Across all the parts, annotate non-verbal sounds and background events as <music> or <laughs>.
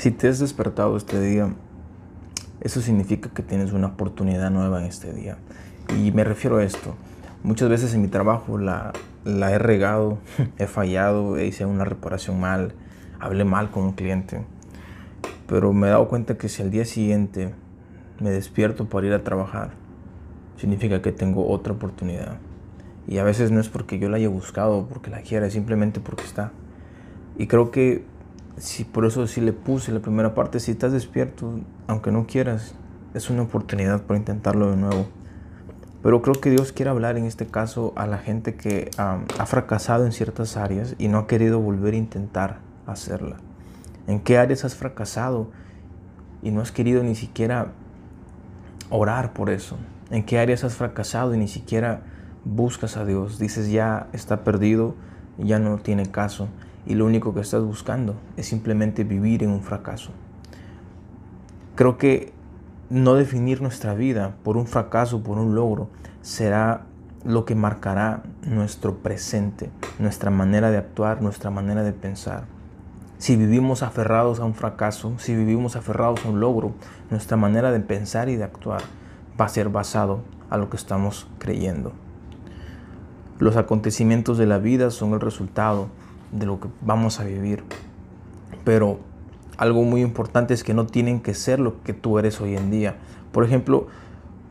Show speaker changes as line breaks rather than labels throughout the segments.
Si te has despertado este día, eso significa que tienes una oportunidad nueva en este día. Y me refiero a esto. Muchas veces en mi trabajo la, he regado, <laughs> he fallado, hice una reparación mal, hablé mal con un cliente. Pero me he dado cuenta que si al día siguiente me despierto para ir a trabajar, significa que tengo otra oportunidad. Y a veces no es porque yo la haya buscado, porque la quiera, es simplemente porque está. Y creo que si por eso sí le puse la primera parte, si estás despierto, aunque no quieras, es una oportunidad para intentarlo de nuevo. Pero creo que Dios quiere hablar en este caso a la gente que ha fracasado en ciertas áreas y no ha querido volver a intentar hacerla. ¿En qué áreas has fracasado y no has querido ni siquiera orar por eso? ¿En qué áreas has fracasado y ni siquiera buscas a Dios? Dices ya está perdido, ya no tiene caso y lo único que estás buscando es simplemente vivir en un fracaso. Creo que no definir nuestra vida por un fracaso, por un logro, será lo que marcará nuestro presente, nuestra manera de actuar, nuestra manera de pensar. Si vivimos aferrados a un fracaso, si vivimos aferrados a un logro, nuestra manera de pensar y de actuar va a ser basado a lo que estamos creyendo. Los acontecimientos de la vida son el resultado de lo que vamos a vivir. Pero algo muy importante es que no tienen que ser lo que tú eres hoy en día. Por ejemplo,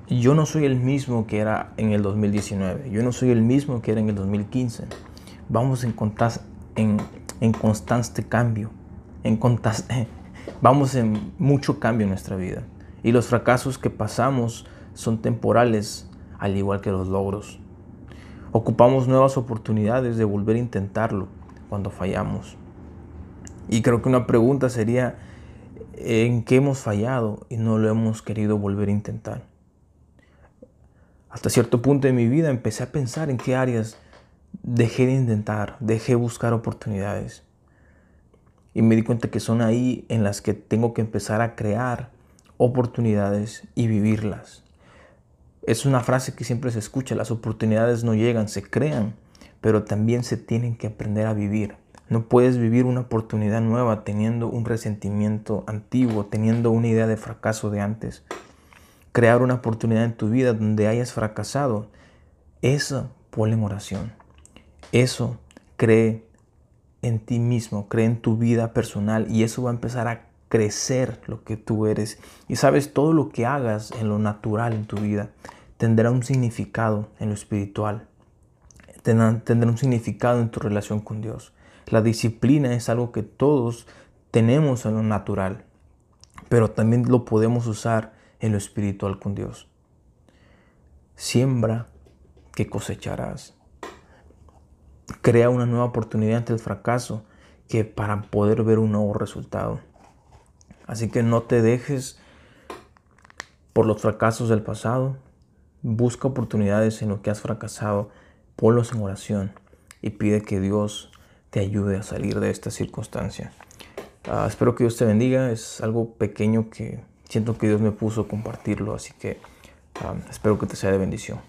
yo no soy el mismo que era en el 2019. Yo no soy el mismo que era en el 2015. Vamos en, en, en constante cambio. En <laughs> vamos en mucho cambio en nuestra vida. Y los fracasos que pasamos son temporales, al igual que los logros. Ocupamos nuevas oportunidades de volver a intentarlo cuando fallamos. Y creo que una pregunta sería, ¿en qué hemos fallado y no lo hemos querido volver a intentar? Hasta cierto punto de mi vida empecé a pensar en qué áreas dejé de intentar, dejé de buscar oportunidades. Y me di cuenta que son ahí en las que tengo que empezar a crear oportunidades y vivirlas. Es una frase que siempre se escucha, las oportunidades no llegan, se crean pero también se tienen que aprender a vivir. No puedes vivir una oportunidad nueva teniendo un resentimiento antiguo, teniendo una idea de fracaso de antes. Crear una oportunidad en tu vida donde hayas fracasado, eso ponle en oración. Eso cree en ti mismo, cree en tu vida personal y eso va a empezar a crecer lo que tú eres. Y sabes, todo lo que hagas en lo natural en tu vida tendrá un significado en lo espiritual tendrá un significado en tu relación con Dios. La disciplina es algo que todos tenemos en lo natural, pero también lo podemos usar en lo espiritual con Dios. Siembra que cosecharás. Crea una nueva oportunidad ante el fracaso que para poder ver un nuevo resultado. Así que no te dejes por los fracasos del pasado. Busca oportunidades en lo que has fracasado ponlos en oración y pide que Dios te ayude a salir de esta circunstancia. Ah, espero que Dios te bendiga. Es algo pequeño que siento que Dios me puso a compartirlo, así que ah, espero que te sea de bendición.